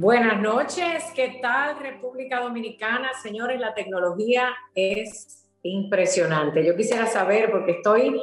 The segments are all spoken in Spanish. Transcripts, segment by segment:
Buenas noches, ¿qué tal República Dominicana? Señores, la tecnología es impresionante. Yo quisiera saber, porque estoy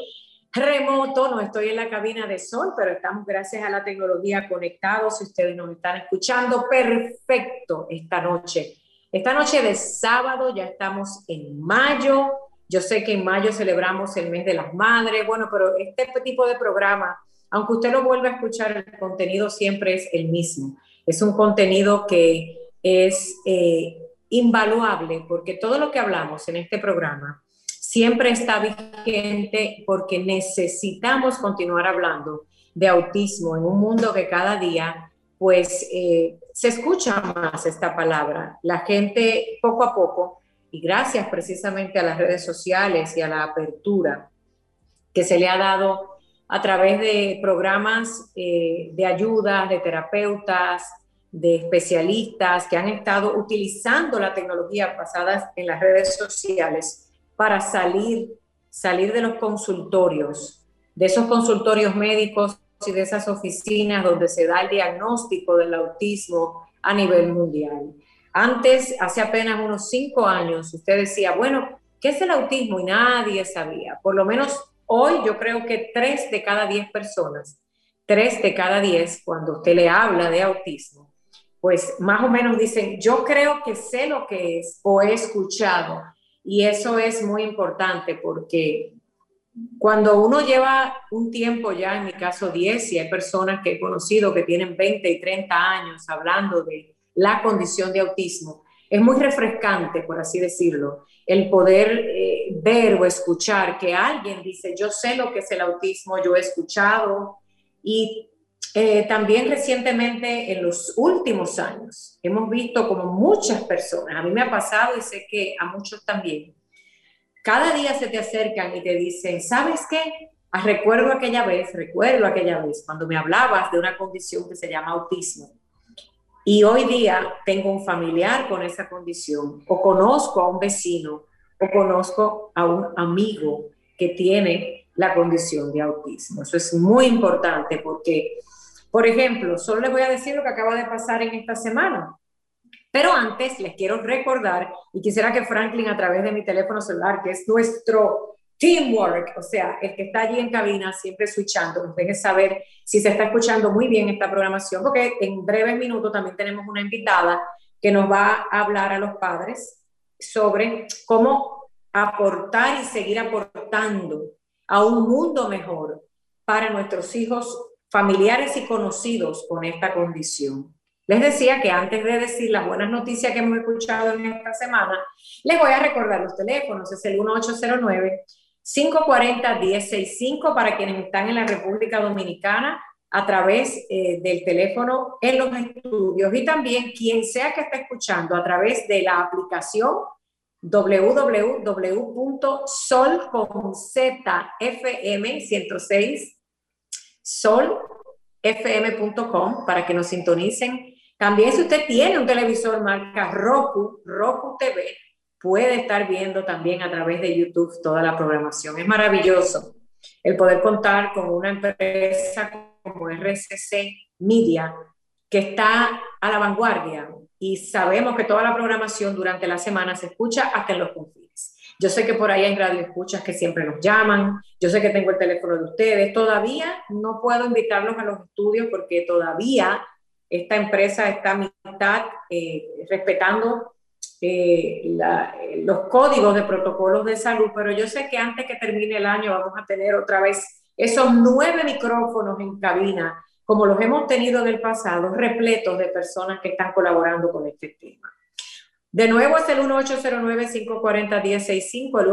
remoto, no estoy en la cabina de sol, pero estamos gracias a la tecnología conectados. Si ustedes nos están escuchando, perfecto esta noche. Esta noche de sábado ya estamos en mayo. Yo sé que en mayo celebramos el mes de las madres, bueno, pero este tipo de programa, aunque usted lo vuelva a escuchar, el contenido siempre es el mismo es un contenido que es eh, invaluable porque todo lo que hablamos en este programa siempre está vigente porque necesitamos continuar hablando de autismo en un mundo que cada día pues eh, se escucha más esta palabra. La gente poco a poco, y gracias precisamente a las redes sociales y a la apertura que se le ha dado a través de programas eh, de ayuda, de terapeutas, de especialistas que han estado utilizando la tecnología basada en las redes sociales para salir, salir de los consultorios, de esos consultorios médicos y de esas oficinas donde se da el diagnóstico del autismo a nivel mundial. Antes, hace apenas unos cinco años, usted decía, bueno, ¿qué es el autismo? Y nadie sabía. Por lo menos hoy yo creo que tres de cada diez personas, tres de cada diez, cuando usted le habla de autismo, pues más o menos dicen, yo creo que sé lo que es o he escuchado. Y eso es muy importante porque cuando uno lleva un tiempo ya, en mi caso 10, y hay personas que he conocido que tienen 20 y 30 años hablando de la condición de autismo, es muy refrescante, por así decirlo, el poder eh, ver o escuchar que alguien dice, yo sé lo que es el autismo, yo he escuchado y eh, también recientemente, en los últimos años, hemos visto como muchas personas, a mí me ha pasado y sé que a muchos también, cada día se te acercan y te dicen, ¿sabes qué? Ah, recuerdo aquella vez, recuerdo aquella vez cuando me hablabas de una condición que se llama autismo. Y hoy día tengo un familiar con esa condición, o conozco a un vecino, o conozco a un amigo que tiene la condición de autismo. Eso es muy importante porque por ejemplo, solo les voy a decir lo que acaba de pasar en esta semana. Pero antes les quiero recordar y quisiera que Franklin a través de mi teléfono celular, que es nuestro teamwork, o sea, el que está allí en cabina siempre switchando, nos deje saber si se está escuchando muy bien esta programación, porque en breves minutos también tenemos una invitada que nos va a hablar a los padres sobre cómo aportar y seguir aportando a un mundo mejor para nuestros hijos familiares y conocidos con esta condición. Les decía que antes de decir las buenas noticias que hemos escuchado en esta semana, les voy a recordar los teléfonos. Es el 1809-540-1065 para quienes están en la República Dominicana a través eh, del teléfono en los estudios y también quien sea que esté escuchando a través de la aplicación www.solconzfm106 solfm.com para que nos sintonicen. También si usted tiene un televisor marca Roku, Roku TV, puede estar viendo también a través de YouTube toda la programación. Es maravilloso el poder contar con una empresa como RCC Media que está a la vanguardia y sabemos que toda la programación durante la semana se escucha hasta en los confines. Yo sé que por ahí hay radio escuchas que siempre nos llaman, yo sé que tengo el teléfono de ustedes, todavía no puedo invitarlos a los estudios porque todavía esta empresa está a mitad eh, respetando eh, los códigos de protocolos de salud, pero yo sé que antes que termine el año vamos a tener otra vez esos nueve micrófonos en cabina, como los hemos tenido en el pasado, repletos de personas que están colaborando con este tema. De nuevo es el 1809-540-1065, el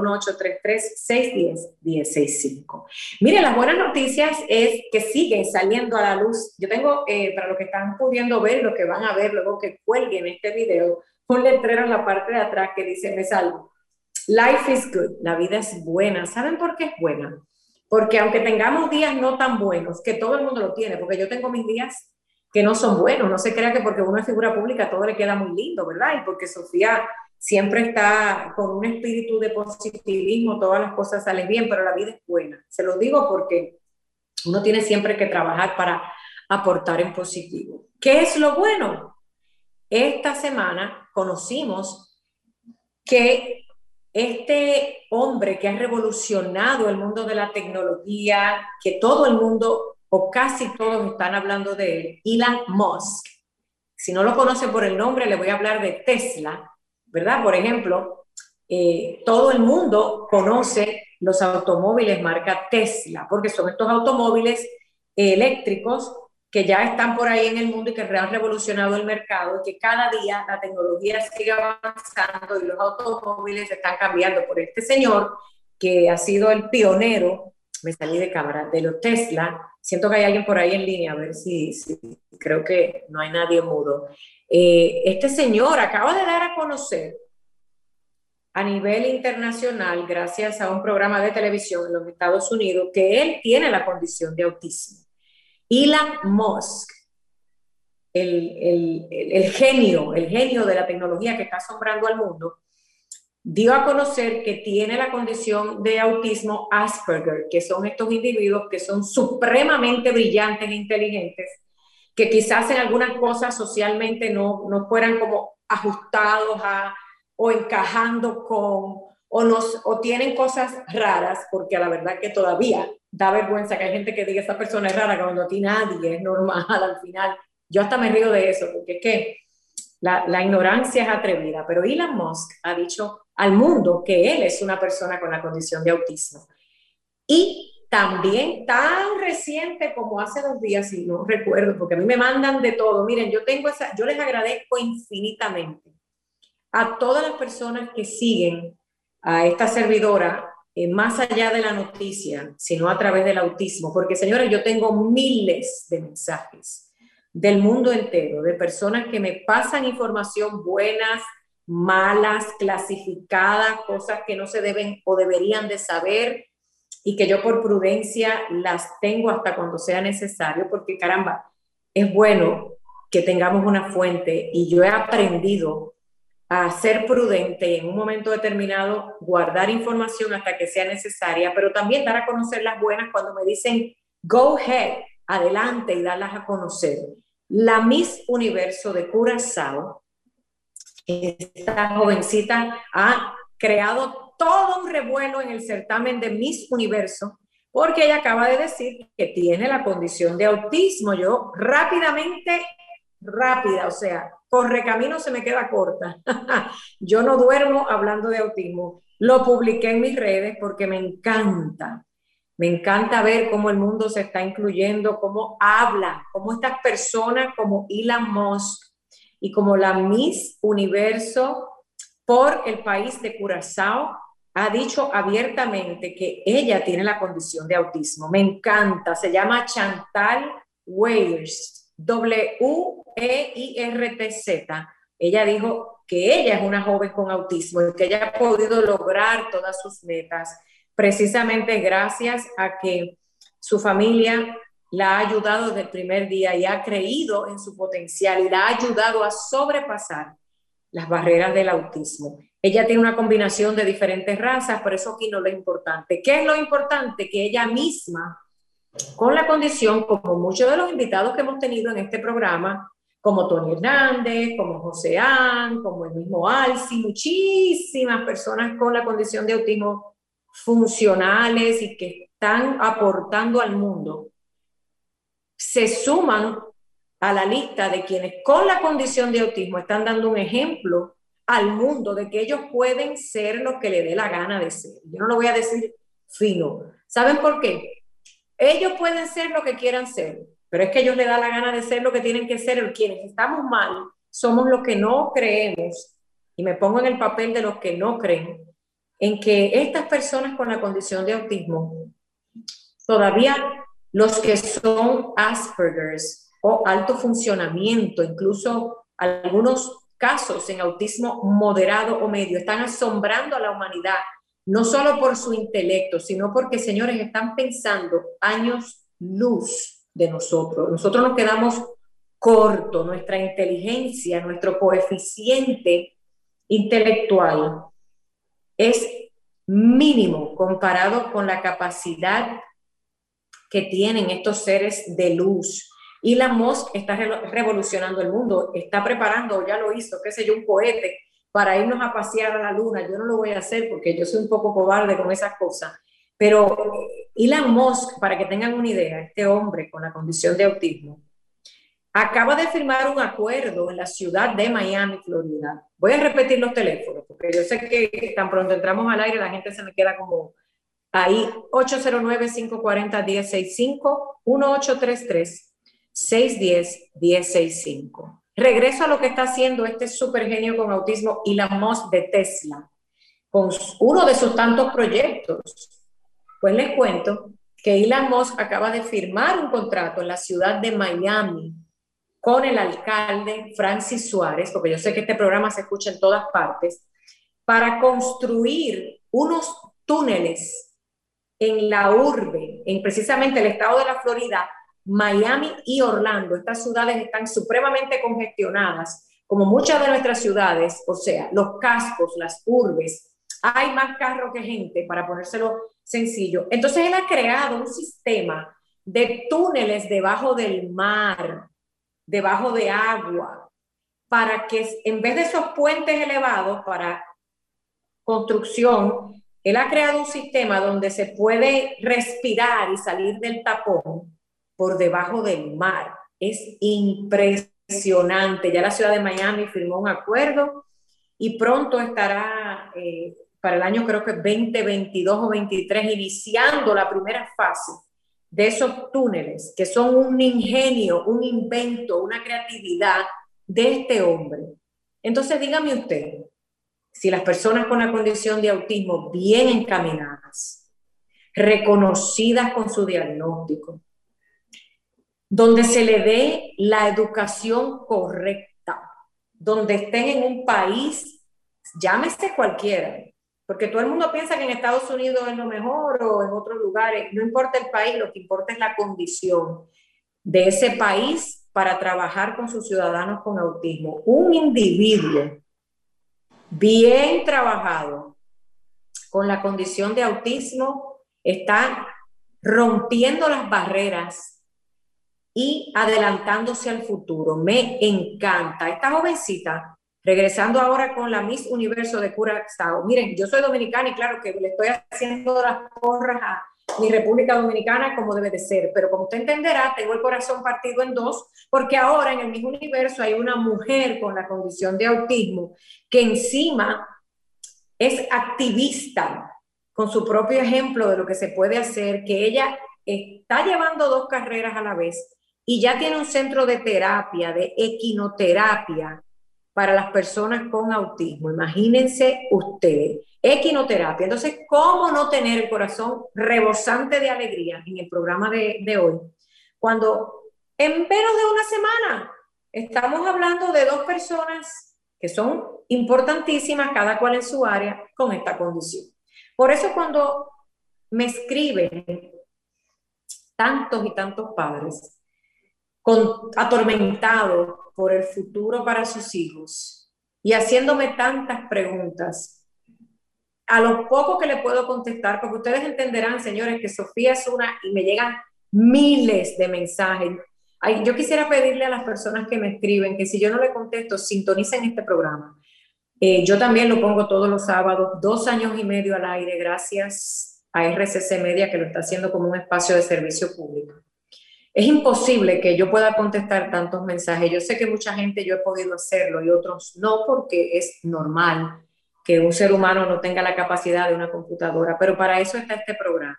1833-610-1065. Mire, las buenas noticias es que sigue saliendo a la luz. Yo tengo, eh, para los que están pudiendo ver, lo que van a ver luego que cuelguen este video, un letrero en la parte de atrás que dice, me salvo. Life is good, la vida es buena. ¿Saben por qué es buena? Porque aunque tengamos días no tan buenos, que todo el mundo lo tiene, porque yo tengo mis días que no son buenos. No se crea que porque uno es figura pública todo le queda muy lindo, ¿verdad? Y porque Sofía siempre está con un espíritu de positivismo, todas las cosas salen bien, pero la vida es buena. Se lo digo porque uno tiene siempre que trabajar para aportar en positivo. ¿Qué es lo bueno? Esta semana conocimos que este hombre que ha revolucionado el mundo de la tecnología, que todo el mundo o casi todos están hablando de él, Elon Musk. Si no lo conocen por el nombre, le voy a hablar de Tesla, ¿verdad? Por ejemplo, eh, todo el mundo conoce los automóviles marca Tesla, porque son estos automóviles eléctricos que ya están por ahí en el mundo y que han revolucionado el mercado y que cada día la tecnología sigue avanzando y los automóviles están cambiando por este señor que ha sido el pionero me salí de cámara, de los Tesla. Siento que hay alguien por ahí en línea, a ver si, creo que no hay nadie mudo. Eh, este señor acaba de dar a conocer a nivel internacional, gracias a un programa de televisión en los Estados Unidos, que él tiene la condición de autismo. Elon Musk, el, el, el, genio, el genio de la tecnología que está asombrando al mundo, dio a conocer que tiene la condición de autismo Asperger, que son estos individuos que son supremamente brillantes e inteligentes, que quizás en algunas cosas socialmente no, no fueran como ajustados a, o encajando con, o, nos, o tienen cosas raras, porque a la verdad que todavía da vergüenza que hay gente que diga esta persona es rara, cuando aquí nadie es normal al final. Yo hasta me río de eso, porque es que la, la ignorancia es atrevida, pero Elon Musk ha dicho al mundo que él es una persona con la condición de autismo. Y también tan reciente como hace dos días, si no recuerdo, porque a mí me mandan de todo. Miren, yo tengo esa, yo les agradezco infinitamente a todas las personas que siguen a esta servidora eh, más allá de la noticia, sino a través del autismo, porque señores, yo tengo miles de mensajes del mundo entero, de personas que me pasan información buenas, malas, clasificadas, cosas que no se deben o deberían de saber y que yo por prudencia las tengo hasta cuando sea necesario, porque caramba, es bueno que tengamos una fuente y yo he aprendido a ser prudente y en un momento determinado guardar información hasta que sea necesaria, pero también dar a conocer las buenas cuando me dicen, go ahead, adelante y darlas a conocer. La Miss Universo de Curazao esta jovencita ha creado todo un revuelo en el certamen de Miss Universo porque ella acaba de decir que tiene la condición de autismo. Yo rápidamente, rápida, o sea, corre camino se me queda corta. Yo no duermo hablando de autismo. Lo publiqué en mis redes porque me encanta. Me encanta ver cómo el mundo se está incluyendo, cómo habla, cómo estas personas como Elon Musk, y como la Miss Universo por el país de Curazao ha dicho abiertamente que ella tiene la condición de autismo. Me encanta, se llama Chantal Weirs, W-E-I-R-T-Z. Ella dijo que ella es una joven con autismo y que ella ha podido lograr todas sus metas precisamente gracias a que su familia la ha ayudado desde el primer día y ha creído en su potencial y la ha ayudado a sobrepasar las barreras del autismo. Ella tiene una combinación de diferentes razas, por eso aquí no lo importante. ¿Qué es lo importante? Que ella misma, con la condición, como muchos de los invitados que hemos tenido en este programa, como Tony Hernández, como José An, como el mismo Alci, muchísimas personas con la condición de autismo funcionales y que están aportando al mundo se suman a la lista de quienes con la condición de autismo están dando un ejemplo al mundo de que ellos pueden ser lo que le dé la gana de ser. Yo no lo voy a decir fino. ¿Saben por qué? Ellos pueden ser lo que quieran ser, pero es que ellos les da la gana de ser lo que tienen que ser. Quienes estamos mal somos los que no creemos y me pongo en el papel de los que no creen, en que estas personas con la condición de autismo, todavía los que son Asperger's o alto funcionamiento, incluso algunos casos en autismo moderado o medio, están asombrando a la humanidad, no solo por su intelecto, sino porque, señores, están pensando años luz de nosotros. Nosotros nos quedamos corto, nuestra inteligencia, nuestro coeficiente intelectual es mínimo comparado con la capacidad que tienen estos seres de luz. La Musk está revolucionando el mundo, está preparando, ya lo hizo, qué sé yo, un cohete para irnos a pasear a la luna. Yo no lo voy a hacer porque yo soy un poco cobarde con esas cosas. Pero Elon Musk, para que tengan una idea, este hombre con la condición de autismo, acaba de firmar un acuerdo en la ciudad de Miami, Florida. Voy a repetir los teléfonos, porque yo sé que tan pronto entramos al aire la gente se me queda como ahí. 809-540-1065, 1833-610-1065. Regreso a lo que está haciendo este super genio con autismo, Elon Musk de Tesla, con uno de sus tantos proyectos. Pues les cuento que Elon Musk acaba de firmar un contrato en la ciudad de Miami con el alcalde Francis Suárez, porque yo sé que este programa se escucha en todas partes, para construir unos túneles en la urbe, en precisamente el estado de la Florida, Miami y Orlando. Estas ciudades están supremamente congestionadas, como muchas de nuestras ciudades, o sea, los cascos, las urbes, hay más carros que gente, para ponérselo sencillo. Entonces él ha creado un sistema de túneles debajo del mar, debajo de agua, para que en vez de esos puentes elevados para construcción, él ha creado un sistema donde se puede respirar y salir del tapón por debajo del mar. Es impresionante. Ya la ciudad de Miami firmó un acuerdo y pronto estará eh, para el año creo que 2022 o 23 iniciando la primera fase de esos túneles, que son un ingenio, un invento, una creatividad de este hombre. Entonces, dígame usted, si las personas con la condición de autismo bien encaminadas, reconocidas con su diagnóstico, donde se le dé la educación correcta, donde estén en un país, llámese cualquiera, porque todo el mundo piensa que en Estados Unidos es lo mejor o en otros lugares. No importa el país, lo que importa es la condición de ese país para trabajar con sus ciudadanos con autismo. Un individuo bien trabajado con la condición de autismo está rompiendo las barreras y adelantándose al futuro. Me encanta. Esta jovencita Regresando ahora con la Miss Universo de Curazao. Miren, yo soy dominicana y claro que le estoy haciendo las porras a mi República Dominicana como debe de ser, pero como usted entenderá, tengo el corazón partido en dos, porque ahora en el mismo universo hay una mujer con la condición de autismo que encima es activista con su propio ejemplo de lo que se puede hacer, que ella está llevando dos carreras a la vez y ya tiene un centro de terapia, de equinoterapia, para las personas con autismo. Imagínense ustedes, equinoterapia. Entonces, ¿cómo no tener el corazón rebosante de alegría en el programa de, de hoy? Cuando en menos de una semana estamos hablando de dos personas que son importantísimas, cada cual en su área, con esta condición. Por eso cuando me escriben tantos y tantos padres, con, atormentados por el futuro para sus hijos y haciéndome tantas preguntas, a lo poco que le puedo contestar, porque ustedes entenderán, señores, que Sofía es una y me llegan miles de mensajes. Ay, yo quisiera pedirle a las personas que me escriben que si yo no le contesto, sintonicen este programa. Eh, yo también lo pongo todos los sábados, dos años y medio al aire, gracias a RCC Media, que lo está haciendo como un espacio de servicio público. Es imposible que yo pueda contestar tantos mensajes. Yo sé que mucha gente yo he podido hacerlo y otros no porque es normal que un ser humano no tenga la capacidad de una computadora, pero para eso está este programa.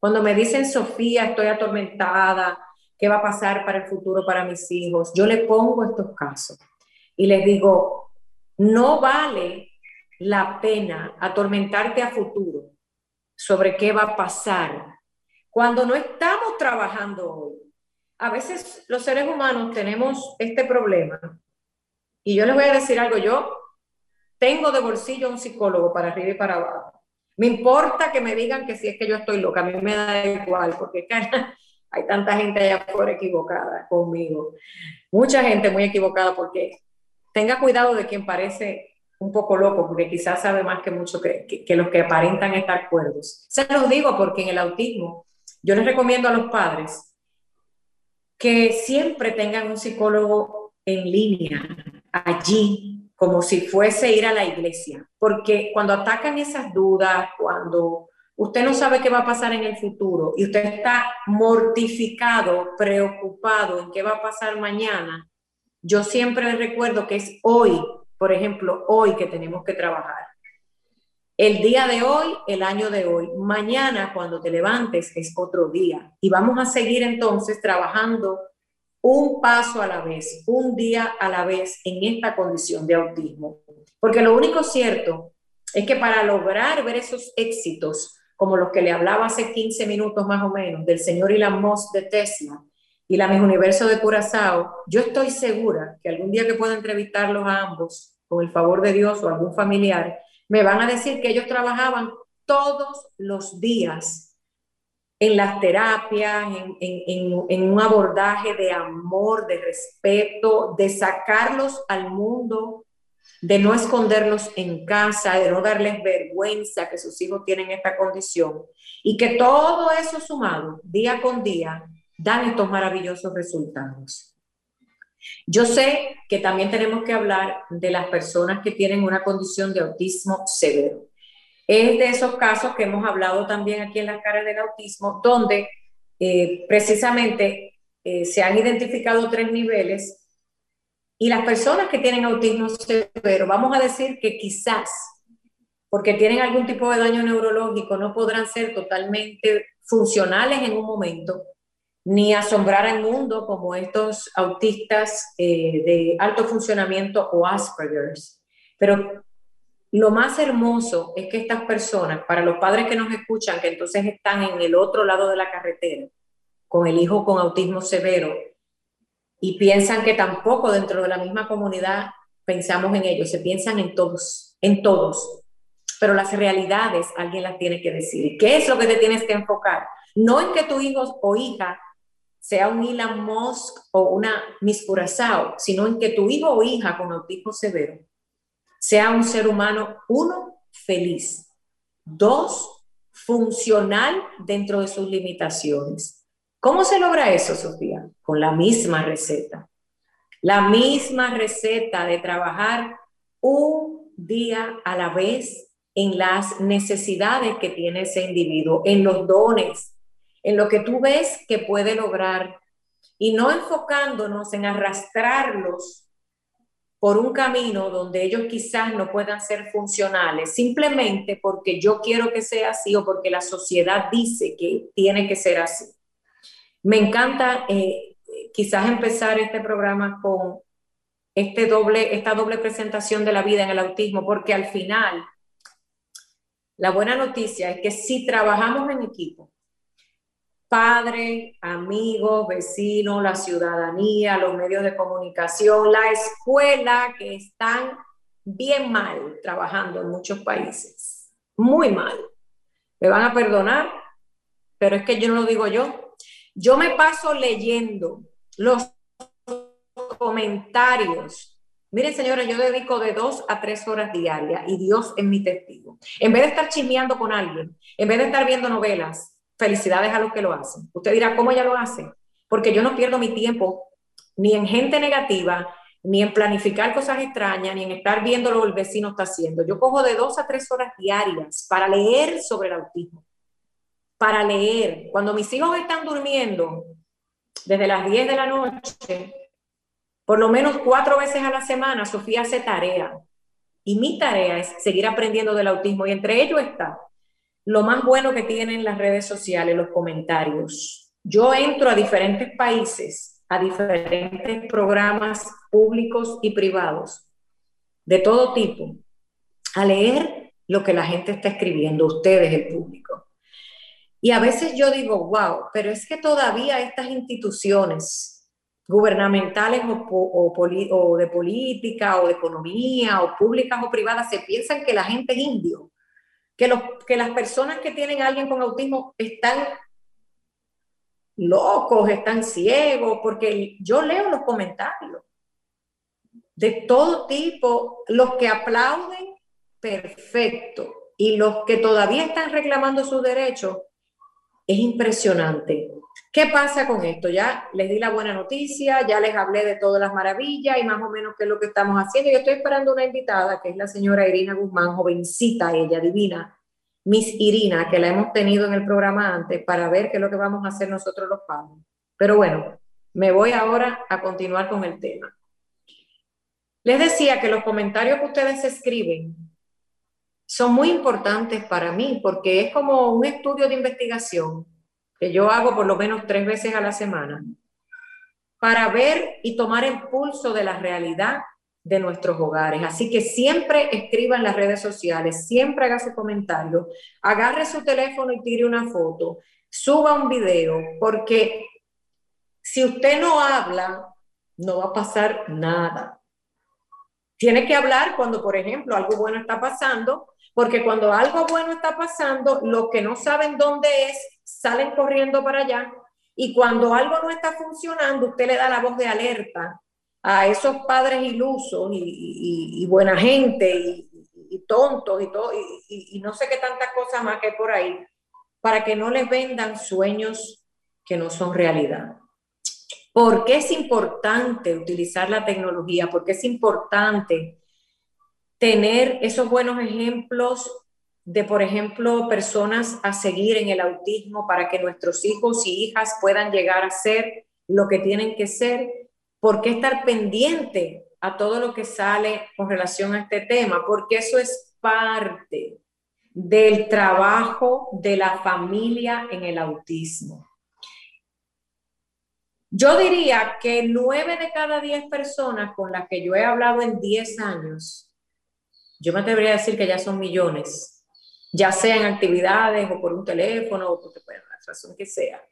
Cuando me dicen, Sofía, estoy atormentada, ¿qué va a pasar para el futuro para mis hijos? Yo le pongo estos casos y les digo, No vale la pena atormentarte a futuro sobre qué va a pasar cuando no estamos trabajando hoy. A veces los seres humanos tenemos este problema y yo les voy a decir algo, yo tengo de bolsillo un psicólogo para arriba y para abajo. Me importa que me digan que si es que yo estoy loca, a mí me da igual, porque hay tanta gente allá afuera equivocada conmigo. Mucha gente muy equivocada porque tenga cuidado de quien parece un poco loco, porque quizás sabe más que mucho que, que, los que aparentan estar cuerdos. Se los digo porque en el autismo yo les recomiendo a los padres que siempre tengan un psicólogo en línea, allí, como si fuese ir a la iglesia, porque cuando atacan esas dudas, cuando usted no sabe qué va a pasar en el futuro y usted está mortificado, preocupado en qué va a pasar mañana, yo siempre recuerdo que es hoy, por ejemplo, hoy que tenemos que trabajar. El día de hoy, el año de hoy. Mañana, cuando te levantes, es otro día. Y vamos a seguir entonces trabajando un paso a la vez, un día a la vez en esta condición de autismo. Porque lo único cierto es que para lograr ver esos éxitos, como los que le hablaba hace 15 minutos más o menos, del señor Elon Musk de Tesla y la Miss Universo de Curazao, yo estoy segura que algún día que pueda entrevistarlos a ambos, con el favor de Dios o algún familiar, me van a decir que ellos trabajaban todos los días en las terapias, en, un abordaje de amor, de respeto, de sacarlos al mundo, de no esconderlos en casa, de no darles vergüenza que sus hijos tienen esta condición y que todo eso sumado día con día dan estos maravillosos resultados. Yo sé que también tenemos que hablar de las personas que tienen una condición de autismo severo. Es de esos casos que hemos hablado también aquí en las caras del autismo, donde eh, precisamente eh, se han identificado tres niveles y las personas que tienen autismo severo, vamos a decir que quizás, porque tienen algún tipo de daño neurológico, no podrán ser totalmente funcionales en un momento, ni asombrar al mundo como estos autistas eh, de alto funcionamiento o Asperger's. Pero lo más hermoso es que estas personas, para los padres que nos escuchan, que entonces están en el otro lado de la carretera, con el hijo con autismo severo, y piensan que tampoco dentro de la misma comunidad pensamos en ellos, se piensan en todos, en todos. Pero las realidades alguien las tiene que decir. ¿Qué es lo que te tienes que enfocar? No en que tu hijo o hija sea un Elon Musk o una Miss sino en que tu hijo o hija con autismo severo sea un ser humano, uno, feliz, dos, funcional dentro de sus limitaciones. ¿Cómo se logra eso, Sofía? Con la misma receta. La misma receta de trabajar un día a la vez en las necesidades que tiene ese individuo, en los dones, en lo que tú ves que puede lograr y no enfocándonos en arrastrarlos por un camino donde ellos quizás no puedan ser funcionales, simplemente porque yo quiero que sea así o porque la sociedad dice que tiene que ser así. Me encanta eh, quizás empezar este programa con este doble, esta doble presentación de la vida en el autismo, porque al final la buena noticia es que si trabajamos en equipo, padres, amigos, vecinos, la ciudadanía, los medios de comunicación, la escuela, que están bien mal trabajando en muchos países, muy mal. Me van a perdonar, pero es que yo no lo digo yo. Yo me paso leyendo los comentarios. Miren, señores, yo dedico de dos a tres horas diarias y Dios es mi testigo. En vez de estar chismeando con alguien, en vez de estar viendo novelas, felicidades a los que lo hacen. Usted dirá, ¿cómo ella lo hace? Porque yo no pierdo mi tiempo ni en gente negativa, ni en planificar cosas extrañas, ni en estar viendo lo que el vecino está haciendo. Yo cojo de dos a tres horas diarias para leer sobre el autismo, para leer. Cuando mis hijos están durmiendo, desde las 10 de la noche, por lo menos cuatro veces a la semana, Sofía hace tarea. Y mi tarea es seguir aprendiendo del autismo y entre ellos está lo más bueno que tienen las redes sociales, los comentarios. Yo entro a diferentes países, a diferentes programas públicos y privados, de todo tipo, a leer lo que la gente está escribiendo, ustedes, el público. Y a veces yo digo, wow, pero es que todavía estas instituciones gubernamentales o, de política o de economía o públicas o privadas se piensan que la gente es indio, que, que las personas que tienen alguien con autismo están locos, están ciegos, porque yo leo los comentarios de todo tipo, los que aplauden, perfecto, y los que todavía están reclamando sus derechos, es impresionante. ¿Qué pasa con esto? Ya les di la buena noticia, ya les hablé de todas las maravillas y más o menos qué es lo que estamos haciendo. Yo estoy esperando una invitada, que es la señora Irina Guzmán, jovencita ella, divina, Miss Irina, que la hemos tenido en el programa antes, para ver qué es lo que vamos a hacer nosotros los padres. Pero bueno, me voy ahora a continuar con el tema. Les decía que los comentarios que ustedes escriben son muy importantes para mí porque es como un estudio de investigación que yo hago por lo menos tres veces a la semana para ver y tomar el pulso de la realidad de nuestros hogares. Así que siempre escriba en las redes sociales, siempre haga su comentario, agarre su teléfono y tire una foto, suba un video, porque si usted no habla, no va a pasar nada. Tiene que hablar cuando, por ejemplo, algo bueno está pasando, porque cuando algo bueno está pasando, los que no saben dónde es, salen corriendo para allá. Y cuando algo no está funcionando, usted le da la voz de alerta a esos padres ilusos y, buena gente y, tontos y, todo, y, no sé qué tantas cosas más que por ahí, para que no les vendan sueños que no son realidad. ¿Por qué es importante utilizar la tecnología? ¿Por qué es importante tener esos buenos ejemplos de, por ejemplo, personas a seguir en el autismo para que nuestros hijos y hijas puedan llegar a ser lo que tienen que ser? ¿Por qué estar pendiente a todo lo que sale con relación a este tema? Porque eso es parte del trabajo de la familia en el autismo. Yo diría que nueve de cada diez personas con las que yo he hablado en diez años, yo me atrevería a decir que ya son millones, ya sea en actividades o por un teléfono o porque, bueno, la razón que sea.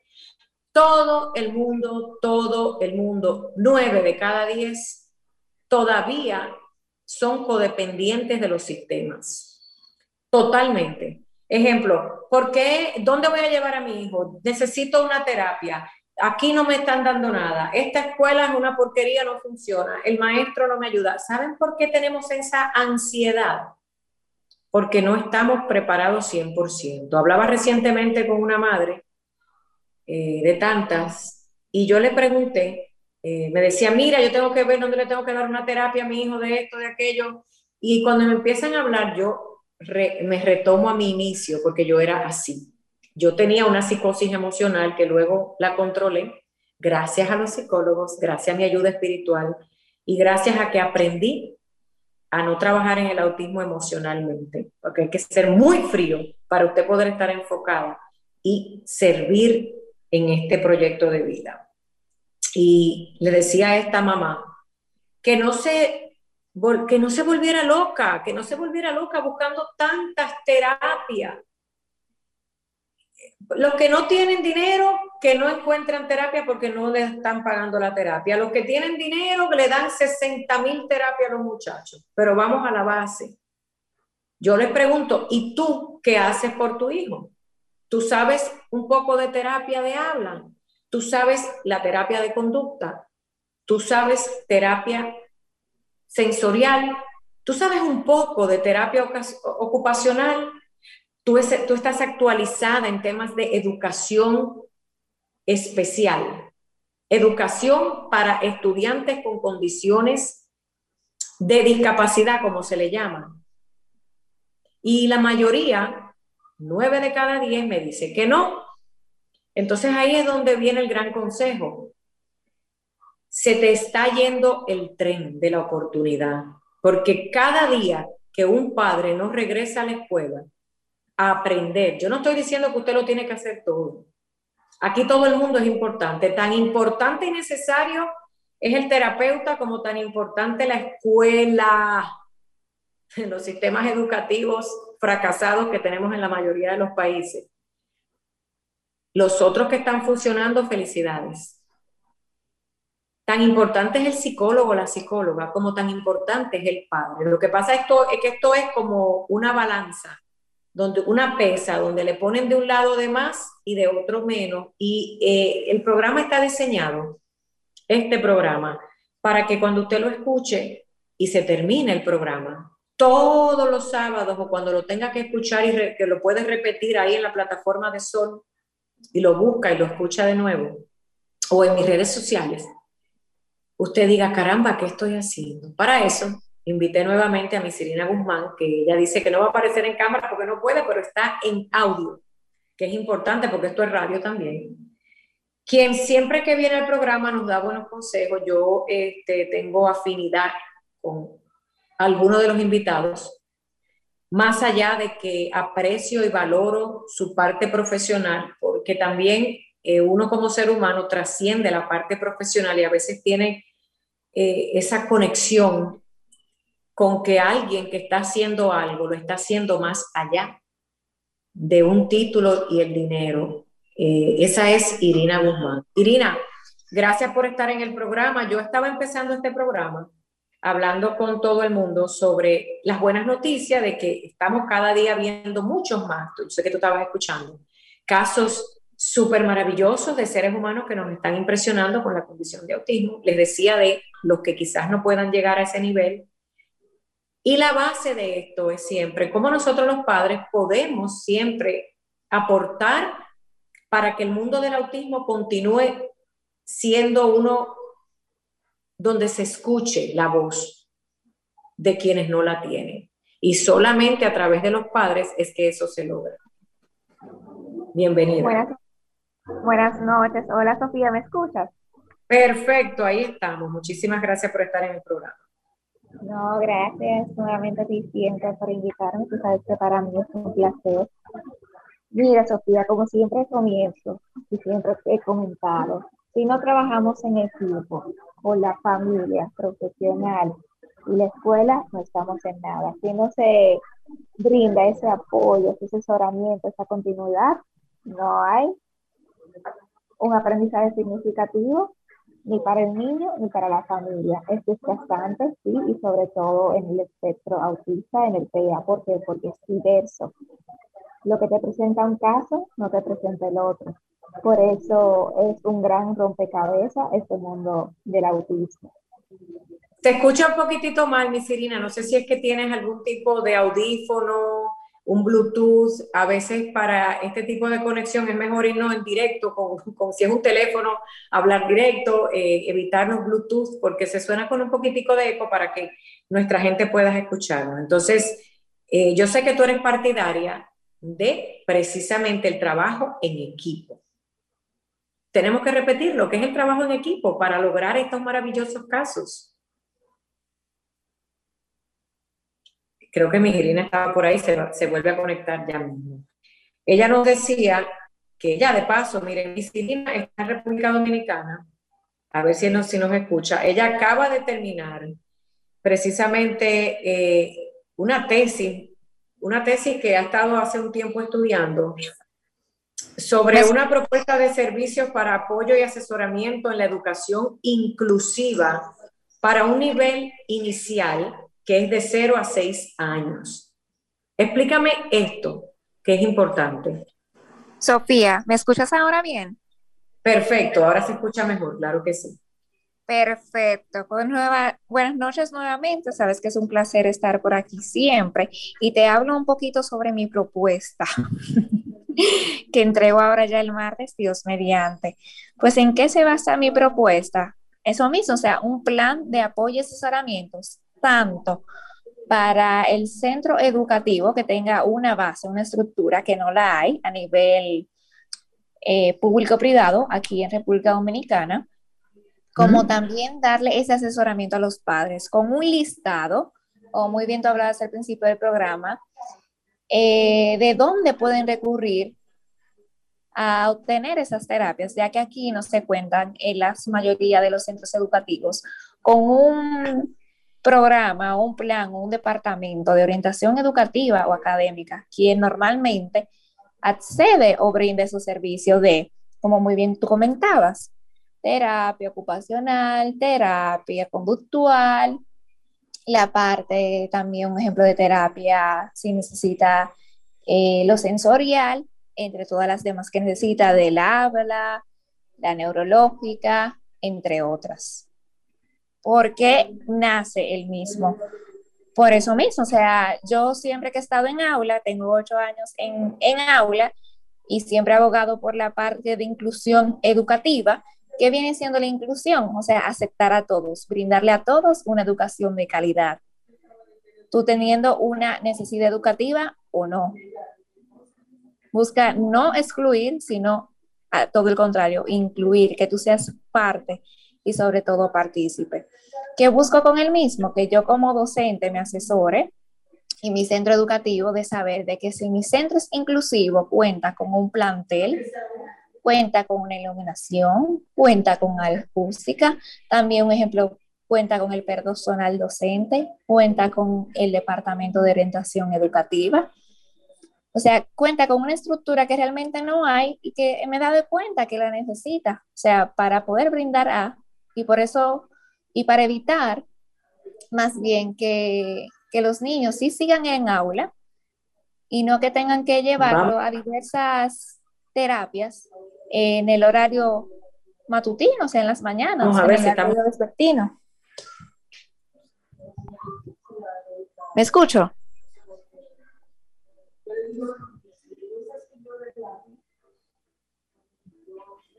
Todo el mundo, todo el mundo, nueve de cada diez, todavía son codependientes de los sistemas. Totalmente. Ejemplo, ¿por qué? ¿Dónde voy a llevar a mi hijo? Necesito una terapia aquí no me están dando nada, esta escuela es una porquería, no funciona, el maestro no me ayuda. ¿Saben por qué tenemos esa ansiedad? Porque no estamos preparados 100%. Hablaba recientemente con una madre eh, de tantas y yo le pregunté, eh, me decía, mira, yo tengo que ver dónde le tengo que dar una terapia a mi hijo de esto, de aquello. Y cuando me empiezan a hablar, yo me retomo a mi inicio, porque yo era así yo tenía una psicosis emocional que luego la controlé gracias a los psicólogos, gracias a mi ayuda espiritual y gracias a que aprendí a no trabajar en el autismo emocionalmente, porque hay que ser muy frío para usted poder estar enfocado y servir en este proyecto de vida. Y le decía a esta mamá que no se, que no se volviera loca, que no se volviera loca buscando tantas terapias los que no tienen dinero, que no encuentran terapia porque no le están pagando la terapia. Los que tienen dinero, le dan 60 mil terapias a los muchachos. Pero vamos a la base. Yo les pregunto, ¿y tú qué haces por tu hijo? ¿Tú sabes un poco de terapia de habla? ¿Tú sabes la terapia de conducta? ¿Tú sabes terapia sensorial? ¿Tú sabes un poco de terapia ocupacional? Tú, estás actualizada en temas de educación especial, educación para estudiantes con condiciones de discapacidad, como se le llama. Y la mayoría, nueve de cada diez, me dice que no. Entonces ahí es donde viene el gran consejo. Se te está yendo el tren de la oportunidad, porque cada día que un padre no regresa a la escuela, aprender. Yo no estoy diciendo que usted lo tiene que hacer todo. Aquí todo el mundo es importante. Tan importante y necesario es el terapeuta como tan importante la escuela. los sistemas educativos fracasados que tenemos en la mayoría de los países. Los otros que están funcionando, felicidades. Tan importante es el psicólogo, la psicóloga, como tan importante es el padre. Lo que pasa esto, es que esto es como una balanza, donde una pesa, donde le ponen de un lado de más y de otro menos. Y eh, el programa está diseñado, este programa, para que cuando usted lo escuche y se termine el programa, todos los sábados o cuando lo tenga que escuchar y que lo puede repetir ahí en la plataforma de Sol y lo busca y lo escucha de nuevo, o en mis redes sociales, usted diga, caramba, ¿qué estoy haciendo? Para eso, invité nuevamente a mi Sirina Guzmán, que ella dice que no va a aparecer en cámara porque no puede, pero está en audio, que es importante porque esto es radio también. Quien siempre que viene al programa nos da buenos consejos. Yo este, tengo afinidad con algunos de los invitados, más allá de que aprecio y valoro su parte profesional, porque también eh, uno como ser humano trasciende la parte profesional y a veces tiene eh, esa conexión con que alguien que está haciendo algo lo está haciendo más allá de un título y el dinero. Eh, esa es Irina Guzmán. Irina, gracias por estar en el programa. Yo estaba empezando este programa hablando con todo el mundo sobre las buenas noticias de que estamos cada día viendo muchos más, yo sé que tú estabas escuchando, casos súper maravillosos de seres humanos que nos están impresionando con la condición de autismo. Les decía de los que quizás no puedan llegar a ese nivel. Y la base de esto es siempre cómo nosotros los padres podemos siempre aportar para que el mundo del autismo continúe siendo uno donde se escuche la voz de quienes no la tienen. Y solamente a través de los padres es que eso se logra. Bienvenida. Buenas noches. Hola Sofía, ¿me escuchas? Perfecto, ahí estamos. Muchísimas gracias por estar en el programa. No, gracias nuevamente a ti siempre por invitarme. Tú sabes que para mí es un placer. Mira, Sofía, como siempre comienzo y siempre he comentado, si no trabajamos en equipo con la familia profesional y la escuela, no estamos en nada. Si no se brinda ese apoyo, ese asesoramiento, esa continuidad, no hay un aprendizaje significativo ni para el niño ni para la familia. Es desgastante, sí, y sobre todo en el espectro autista, en el PEA. ¿Por qué? Porque es diverso. Lo que te presenta un caso no te presenta el otro. Por eso es un gran rompecabezas este mundo del autismo. Te escucha un poquitito mal, mi Sirina. No sé si es que tienes algún tipo de audífono un Bluetooth, a veces para este tipo de conexión es mejor irnos en directo, con, si es un teléfono, hablar directo, eh, evitar los Bluetooth, porque se suena con un poquitico de eco para que nuestra gente pueda escucharnos. Entonces, eh, yo sé que tú eres partidaria de precisamente el trabajo en equipo. Tenemos que repetir lo que es el trabajo en equipo para lograr estos maravillosos casos. Creo que Miguelina estaba por ahí, se, se vuelve a conectar ya mismo. Ella nos decía que ella, de paso, miren, Miguelina está en República Dominicana, a ver si nos, si nos escucha, ella acaba de terminar precisamente eh, una tesis, una tesis que ha estado hace un tiempo estudiando sobre una propuesta de servicios para apoyo y asesoramiento en la educación inclusiva para un nivel inicial que es de 0 a 6 años. Explícame esto, que es importante. Sofía, ¿me escuchas ahora bien? Perfecto, ahora se escucha mejor, claro que sí. Perfecto. Pues buenas noches nuevamente. Sabes que es un placer estar por aquí siempre. Y te hablo un poquito sobre mi propuesta que entrego ahora ya el martes, Dios mediante. Pues en qué se basa mi propuesta? Eso mismo, o sea, un plan de apoyo y asesoramientos tanto para el centro educativo que tenga una base, una estructura que no la hay a nivel eh, público-privado aquí en República Dominicana, como también darle ese asesoramiento a los padres con un listado, o muy bien tú hablabas al principio del programa, eh, de dónde pueden recurrir a obtener esas terapias, ya que aquí no se cuentan en la mayoría de los centros educativos con un programa, un plan o un departamento de orientación educativa o académica, quien normalmente accede o brinda esos servicios de, como muy bien tú comentabas, terapia ocupacional, terapia conductual, la parte también un ejemplo de terapia si necesita eh, lo sensorial, entre todas las demás que necesita del habla, la neurológica, entre otras. ¿Por qué nace el mismo? Por eso mismo, o sea, yo siempre que he estado en aula, tengo ocho años en, en aula y siempre he abogado por la parte de inclusión educativa, ¿Qué viene siendo la inclusión? O sea, aceptar a todos, brindarle a todos una educación de calidad. Tú teniendo una necesidad educativa o no. Busca no excluir, sino a todo el contrario, incluir, que tú seas parte y sobre todo partícipe. ¿Qué busco con el mismo? Que yo como docente me asesore y mi centro educativo de saber de que si mi centro es inclusivo cuenta con un plantel cuenta con una iluminación, cuenta con acústica, también un ejemplo, cuenta con el personal docente, cuenta con el departamento de orientación educativa. O sea, cuenta con una estructura que realmente no hay y que me da de cuenta que la necesita. O sea, para poder brindar a, y por eso, y para evitar más bien que, que los niños sí sigan en aula y no que tengan que llevarlo a diversas terapias en el horario matutino, o sea, en las mañanas, Vamos a ver si estamos... vespertino. ¿Me escucho?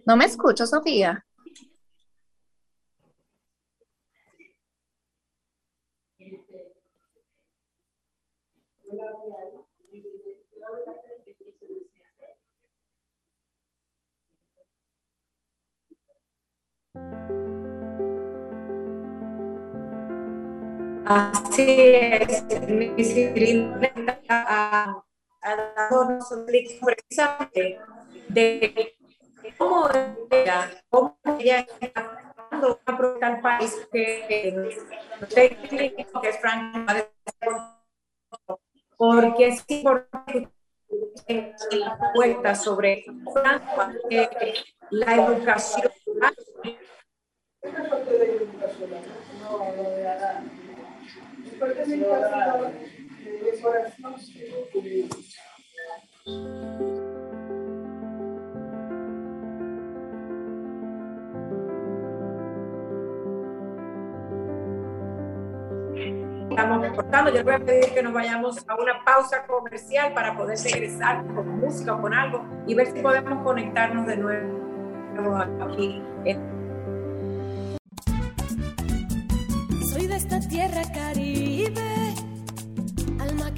No me escucho, Sofía. Así es, mi disciplina ha, dado precisamente de cómo ella, cómo ella está al país que que es Frank porque es importante la puesta sobre la educación Estamos cortando, yo les voy a pedir que nos vayamos a una pausa comercial para poder regresar con música o con algo y ver si podemos conectarnos de nuevo aquí en esta tierra caribe,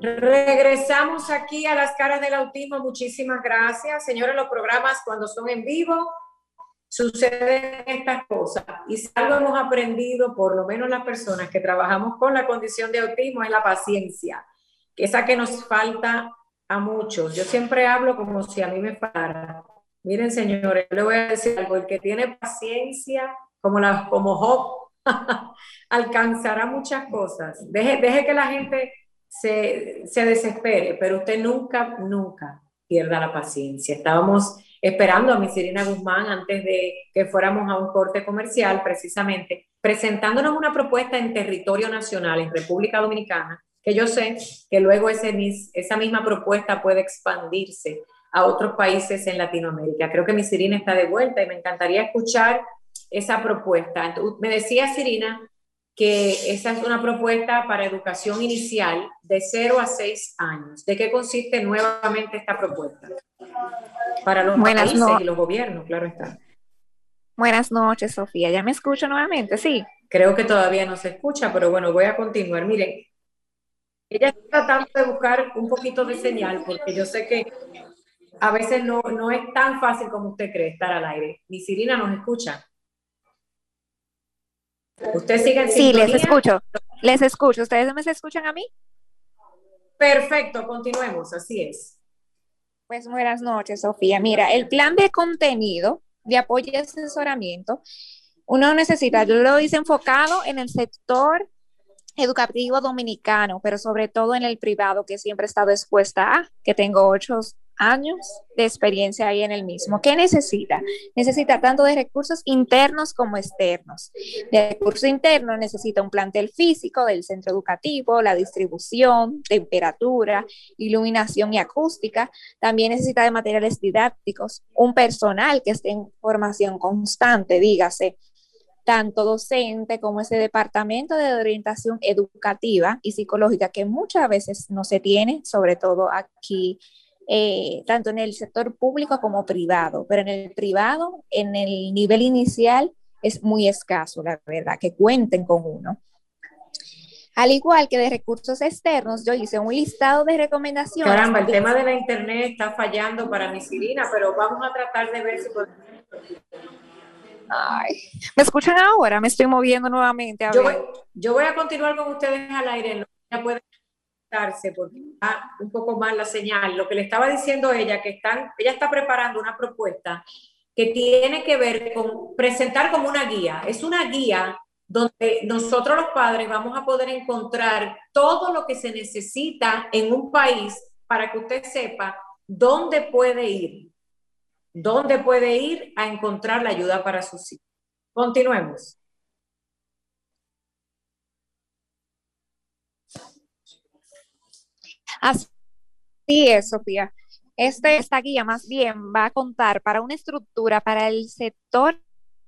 Regresamos aquí a las caras del autismo. Muchísimas gracias. Señores, los programas cuando son en vivo suceden estas cosas. Y si algo hemos aprendido, por lo menos las personas que trabajamos con la condición de autismo, es la paciencia, que esa que nos falta a muchos. Yo siempre hablo como si a mí me faltara. Miren, señores, le voy a decir algo, el que tiene paciencia, como, la, como Job, alcanzará muchas cosas. Deje, deje que la gente se, se desespere, pero usted nunca, nunca pierda la paciencia. Estábamos esperando a Miss Irina Guzmán antes de que fuéramos a un corte comercial, precisamente, presentándonos una propuesta en territorio nacional, en República Dominicana, que yo sé que luego ese, esa misma propuesta puede expandirse a otros países en Latinoamérica. Creo que Miss Irina está de vuelta y me encantaría escuchar esa propuesta. Me decía Sirina que esa es una propuesta para educación inicial de 0 a 6 años. ¿De qué consiste nuevamente esta propuesta? Para los países y los gobiernos, claro está. Buenas noches, Sofía. ¿Ya me escucho nuevamente? Sí. Creo que todavía no se escucha, pero bueno, voy a continuar. Miren, ella está tratando de buscar un poquito de señal, porque yo sé que a veces no, no es tan fácil como usted cree estar al aire. Mi Sirina nos escucha. ¿Usted sigue en Sí, les escucho. Les escucho. ¿Ustedes me escuchan a mí? Perfecto, continuemos, así es. Pues buenas noches, Sofía. Mira, el plan de contenido de apoyo y asesoramiento, uno necesita, yo lo hice enfocado en el sector educativo dominicano, pero sobre todo en el privado, que siempre he estado expuesta a, que tengo ocho años de experiencia ahí en el mismo. ¿Qué necesita? Necesita tanto de recursos internos como externos. De recurso interno necesita un plantel físico del centro educativo, la distribución, temperatura, iluminación y acústica. También necesita de materiales didácticos, un personal que esté en formación constante, dígase, tanto docente como ese departamento de orientación educativa y psicológica que muchas veces no se tiene, sobre todo aquí eh, tanto en el sector público como privado, pero en el privado, en el nivel inicial, es muy escaso, la verdad, que cuenten con uno. Al igual que de recursos externos, yo hice un listado de recomendaciones. Caramba, el tema de la internet está fallando para mi Sirina, pero vamos a tratar de ver si podemos. Ay, ¿me escuchan ahora? Me estoy moviendo nuevamente. yo, Voy, yo voy a continuar con ustedes al aire. Ya pueden porque está un poco más la señal. Lo que le estaba diciendo ella, que están, ella está preparando una propuesta que tiene que ver con presentar como una guía. Es una guía donde nosotros los padres vamos a poder encontrar todo lo que se necesita en un país para que usted sepa dónde puede ir, dónde puede ir a encontrar la ayuda para sus hijos. Continuemos. Así es, Sofía. Este, esta guía más bien va a contar para una estructura para el sector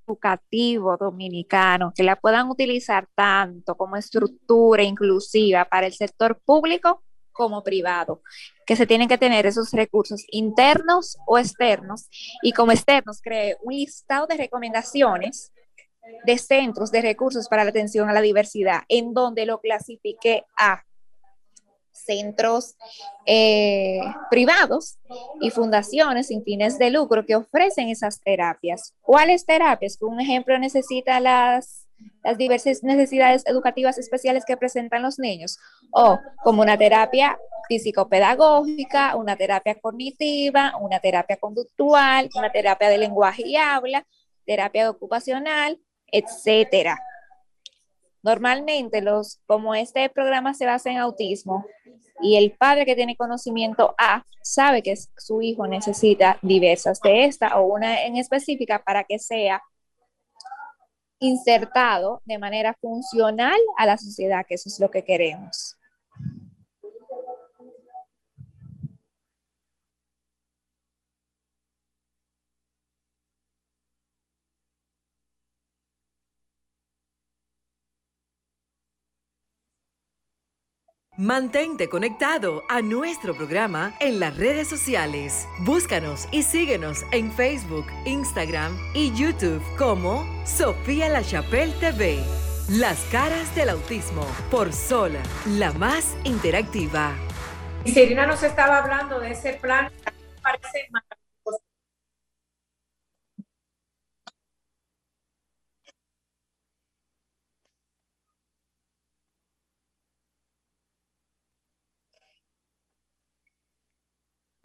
educativo dominicano, que la puedan utilizar tanto como estructura inclusiva para el sector público como privado, que se tienen que tener esos recursos internos o externos, y como externos cree un listado de recomendaciones de centros de recursos para la atención a la diversidad, en donde lo clasifique a centros eh, privados y fundaciones sin fines de lucro que ofrecen esas terapias. ¿Cuáles terapias? Un ejemplo necesita las, las diversas necesidades educativas especiales que presentan los niños, o como una terapia físico-pedagógica, una terapia cognitiva, una terapia conductual, una terapia de lenguaje y habla, terapia ocupacional, etcétera. Normalmente, los, como este programa se basa en autismo y el padre que tiene conocimiento A sabe que su hijo necesita diversas de esta o una en específica para que sea insertado de manera funcional a la sociedad, que eso es lo que queremos. Mantente conectado a nuestro programa en las redes sociales. Búscanos y síguenos en Facebook, Instagram y YouTube como Sofía La Chapelle TV. Las caras del autismo por Sola, la más interactiva. Y Serena nos estaba hablando de ese plan, parece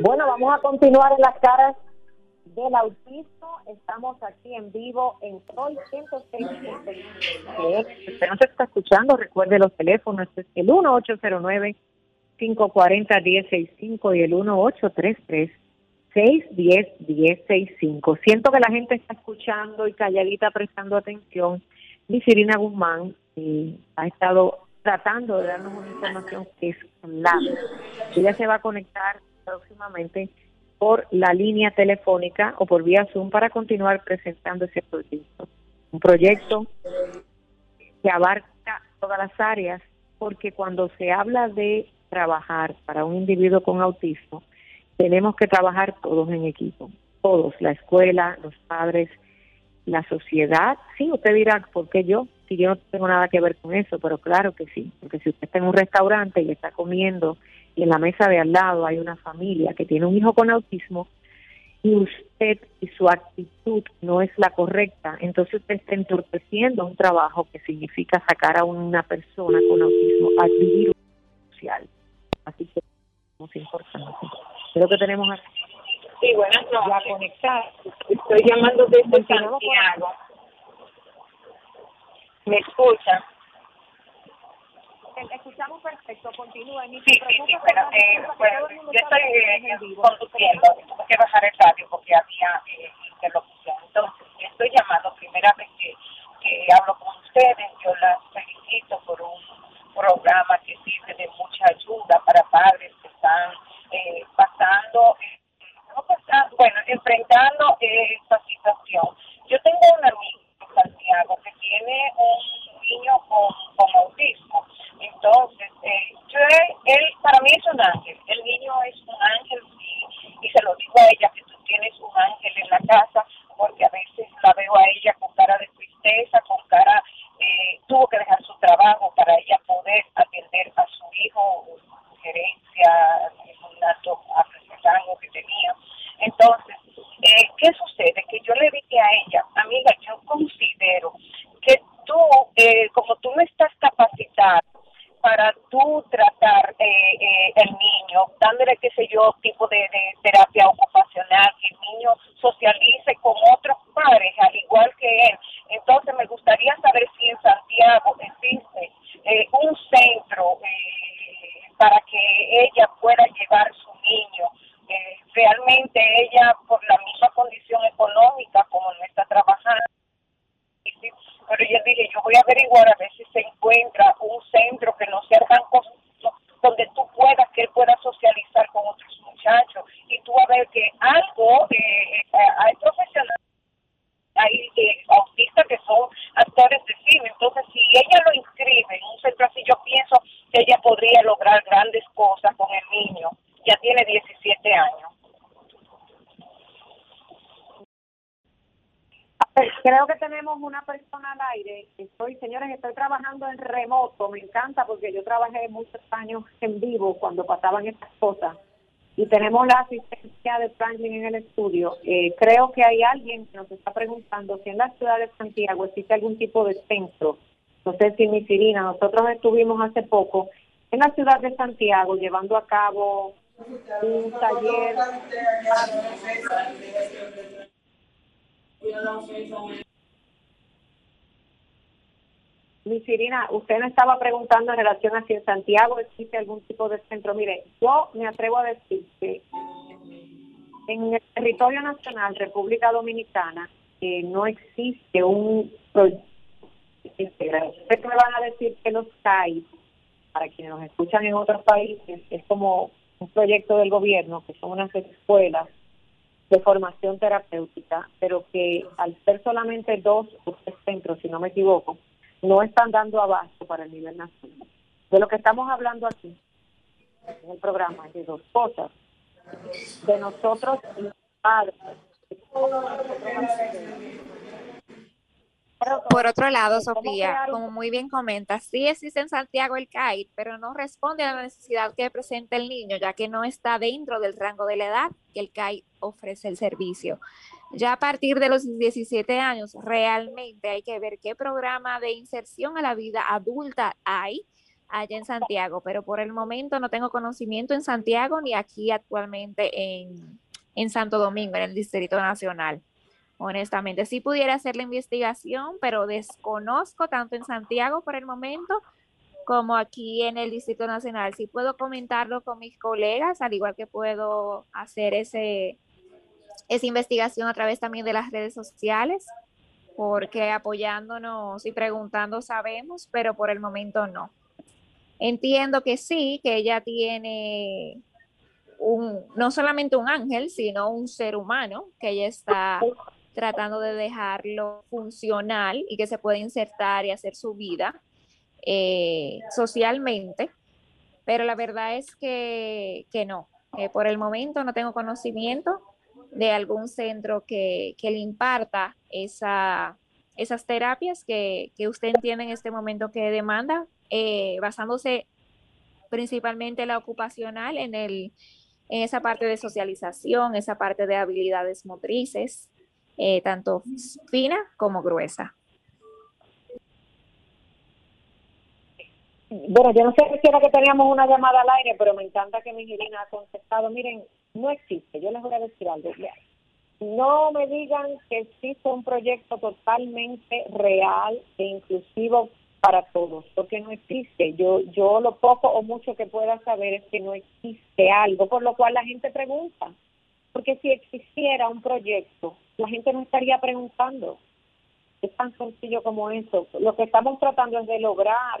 Bueno, vamos a continuar en las caras del autismo. Estamos aquí en vivo en Soy 106. Usted nos está escuchando, recuerde los teléfonos, es el 1809-540-1065 y el 1833-610-1065. Siento que la gente está escuchando y calladita prestando atención. Mi Sirina Guzmán eh, ha estado tratando de darnos una información que es clave. Ella se va a conectar próximamente por la línea telefónica o por vía Zoom para continuar presentando ese proyecto. Un proyecto que abarca todas las áreas, porque cuando se habla de trabajar para un individuo con autismo, tenemos que trabajar todos en equipo, todos, la escuela, los padres, la sociedad. Sí, usted dirá, ¿por qué yo? Si yo no tengo nada que ver con eso, pero claro que sí, porque si usted está en un restaurante y está comiendo y en la mesa de al lado hay una familia que tiene un hijo con autismo y usted y su actitud no es la correcta, entonces usted está entorpeciendo un trabajo que significa sacar a una persona con autismo a vivir social. Así que es importante. Creo que tenemos aquí. Sí, buenas noches. A conectar. Estoy llamando desde Santiago. ¿Me escucha? Escuchamos perfecto, continúa. Sí, sí, sí, pero, eh, bueno, yo estoy eh, conduciendo, tuve que bajar el radio porque había eh, interlocución. Entonces, estoy llamando, primera vez que, que hablo con ustedes, yo las felicito por un programa que sirve de mucha ayuda para padres que están eh, pasando, eh, no pasando, bueno, enfrentando eh, esta situación. Yo tengo un amigo en Santiago que tiene un niño con, con autismo entonces, eh, yo, él para mí es un ángel, el niño es un ángel y, y se lo digo a ella que tú tienes un ángel en la casa porque a veces la veo a ella con cara de tristeza, con cara, eh, tuvo que dejar su trabajo para ella poder atender a su hijo, gerencia, un alto rango que tenía. Entonces, eh, ¿qué sucede? Que yo le dije a ella, amiga, yo considero que tú, eh, como tú no estás capacitada, para tú tratar eh, eh, el niño, dándole, qué sé yo, tipo de, terapia ocupacional, que el niño socialice con otros padres, al igual que él. Entonces, me gustaría saber si en Santiago existe eh, un centro para que ella pueda llevar su niño. realmente ella, por la misma condición económica, como no está trabajando, pero yo dije, yo voy a averiguar a ver si se encuentra un centro que no sea tan costoso, donde tú puedas, que él pueda socializar con otros muchachos. Y tú a ver que algo, eh, eh, hay profesionales, hay eh, autistas que son actores de cine. Entonces, si ella lo inscribe en un centro así, yo pienso que ella podría lograr grandes cosas con el niño. Ya tiene 17 años. Creo que tenemos una persona al aire. Estoy, señores, estoy trabajando en remoto. Me encanta porque yo trabajé muchos años en vivo cuando pasaban estas cosas. Y tenemos la asistencia de Franklin en el estudio. Eh, creo que hay alguien que nos está preguntando si en la ciudad de Santiago existe algún tipo de centro. No sé si mi Sirina, nosotros estuvimos hace poco en la ciudad de Santiago llevando a cabo un taller. Mi Sirina, usted me estaba preguntando en relación a si en Santiago existe algún tipo de centro. Mire, yo me atrevo a decir que en el territorio nacional, República Dominicana, eh, no existe un proyecto. Ustedes me van a decir que los CAI, para quienes nos escuchan en otros países, es como un proyecto del gobierno, que son unas escuelas de formación terapéutica, pero que al ser solamente dos o tres centros, si no me equivoco, no están dando abasto para el nivel nacional. De lo que estamos hablando aquí en el programa de dos cosas. De nosotros los padres, por otro lado, Sofía, como muy bien comenta, sí existe en Santiago el CAIT, pero no responde a la necesidad que presenta el niño, ya que no está dentro del rango de la edad que el CAIT ofrece el servicio. Ya a partir de los 17 años, realmente hay que ver qué programa de inserción a la vida adulta hay allá en Santiago, pero por el momento no tengo conocimiento en Santiago ni aquí actualmente en, en Santo Domingo, en el Distrito Nacional. Honestamente, sí pudiera hacer la investigación, pero desconozco tanto en Santiago por el momento como aquí en el Distrito Nacional. Sí puedo comentarlo con mis colegas, al igual que puedo hacer ese, esa investigación a través también de las redes sociales, porque apoyándonos y preguntando sabemos, pero por el momento no. Entiendo que sí, que ella tiene un, no solamente un ángel, sino un ser humano, que ella está tratando de dejarlo funcional y que se puede insertar y hacer su vida eh, socialmente. Pero la verdad es que, que no, por el momento no tengo conocimiento de algún centro que, que le imparta esa, esas terapias que, que usted entiende en este momento que demanda eh, basándose principalmente en la ocupacional, en, el, en esa parte de socialización, esa parte de habilidades motrices, eh, tanto fina como gruesa. Bueno, yo no sé si era que teníamos una llamada al aire, pero me encanta que Miguelina ha contestado. Miren, no existe, yo les voy a decir algo. No me digan que existe un proyecto totalmente real e inclusivo para todos, porque no existe. Yo, yo lo poco o mucho que pueda saber es que no existe algo, por lo cual la gente pregunta. Porque si existiera un proyecto, la gente no estaría preguntando. Es tan sencillo como eso. Lo que estamos tratando es de lograr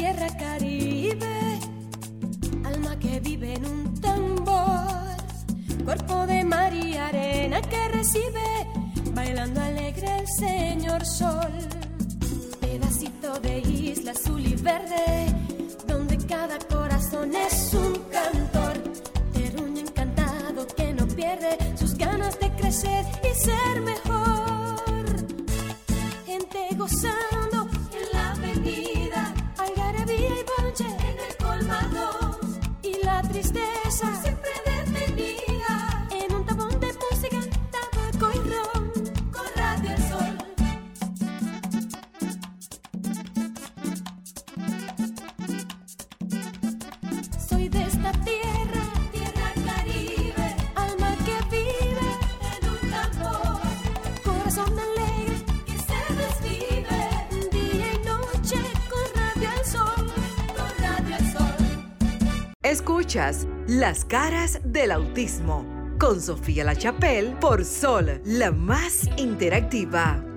Tierra caribe, alma que vive en un tambor, cuerpo de mar y arena que recibe bailando alegre el señor sol. Pedacito de isla azul y verde, donde cada corazón es un cantor. Terruño encantado que no pierde sus ganas de crecer y ser mejor. Gente gozando Escuchas Las caras del autismo con Sofía La Chapelle por Sol, la más interactiva.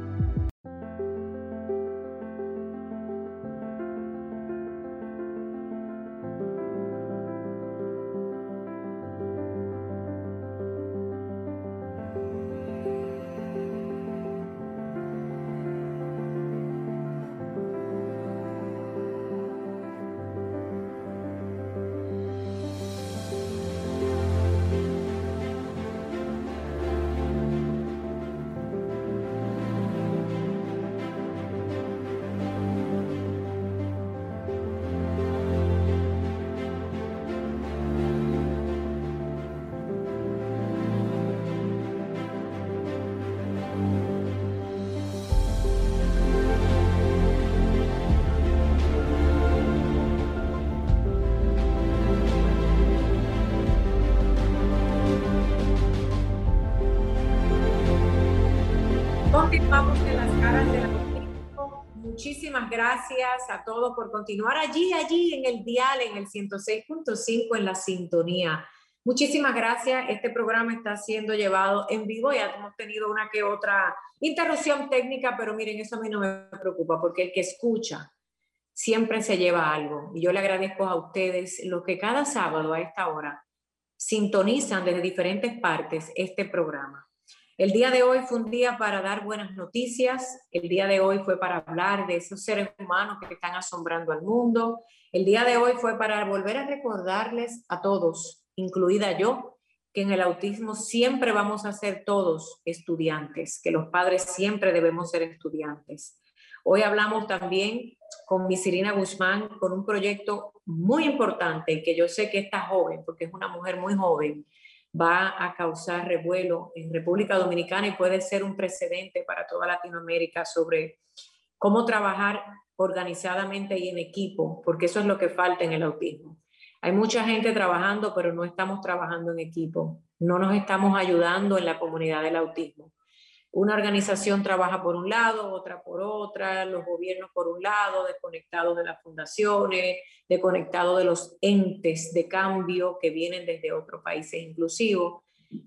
Por continuar allí, allí en el dial, en el 106.5 en la sintonía. Muchísimas gracias. Este programa está siendo llevado en vivo. Ya hemos tenido una que otra interrupción técnica, pero miren, eso a mí no me preocupa porque el que escucha siempre se lleva algo. Y yo le agradezco a ustedes los que cada sábado a esta hora sintonizan desde diferentes partes este programa. El día de hoy fue un día para dar buenas noticias, el día de hoy fue para hablar de esos seres humanos que están asombrando al mundo, el día de hoy fue para volver a recordarles a todos, incluida yo, que en el autismo siempre vamos a ser todos estudiantes, que los padres siempre debemos ser estudiantes. Hoy hablamos también con Miss Irina Guzmán con un proyecto muy importante que yo sé que esta joven, porque es una mujer muy joven, va a causar revuelo en República Dominicana y puede ser un precedente para toda Latinoamérica sobre cómo trabajar organizadamente y en equipo, porque eso es lo que falta en el autismo. Hay mucha gente trabajando, pero no estamos trabajando en equipo, no nos estamos ayudando en la comunidad del autismo. Una organización trabaja por un lado, otra por otra, los gobiernos por un lado, desconectados de las fundaciones, desconectados de los entes de cambio que vienen desde otros países inclusivos.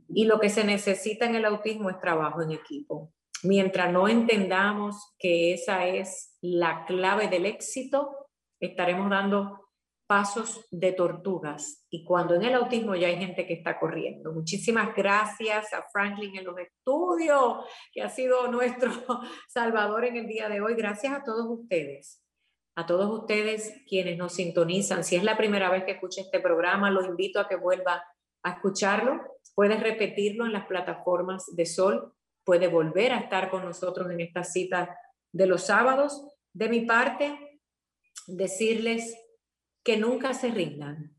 Y lo que se necesita en el autismo es trabajo en equipo. Mientras no entendamos que esa es la clave del éxito, estaremos dando pasos de tortugas y cuando en el autismo ya hay gente que está corriendo. Muchísimas gracias a Franklin en los estudios, que ha sido nuestro salvador en el día de hoy. Gracias a todos ustedes, a todos ustedes quienes nos sintonizan. Si es la primera vez que escucha este programa, los invito a que vuelva a escucharlo. Puedes repetirlo en las plataformas de Sol, puede volver a estar con nosotros en esta cita de los sábados. De mi parte, decirles que nunca se rindan,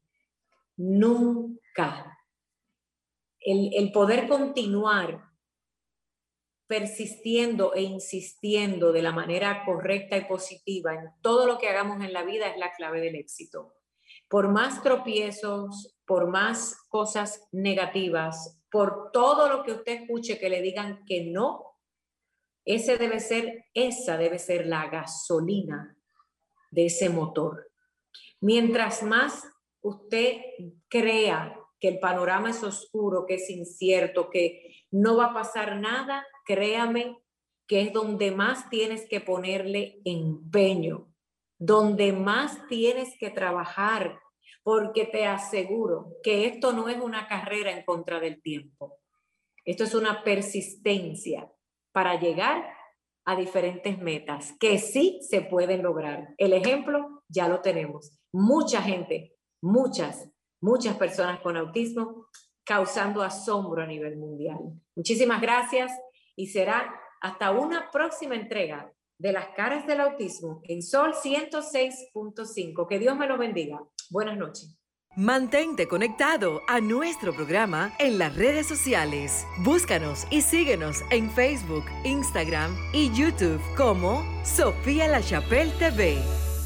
nunca. El, poder continuar persistiendo e insistiendo de la manera correcta y positiva en todo lo que hagamos en la vida es la clave del éxito. Por más tropiezos, por más cosas negativas, por todo lo que usted escuche que le digan que no, ese debe ser, esa debe ser la gasolina de ese motor. Mientras más usted crea que el panorama es oscuro, que es incierto, que no va a pasar nada, créame que es donde más tienes que ponerle empeño, donde más tienes que trabajar, porque te aseguro que esto no es una carrera en contra del tiempo. Esto es una persistencia para llegar a diferentes metas que sí se pueden lograr. El ejemplo ya lo tenemos mucha gente, muchas, muchas personas con autismo causando asombro a nivel mundial. Muchísimas gracias y será hasta una próxima entrega de las caras del autismo en Sol 106.5. Que Dios me lo bendiga. Buenas noches. Mantente conectado a nuestro programa en las redes sociales. Búscanos y síguenos en Facebook, Instagram y YouTube como Sofía La Chapelle TV.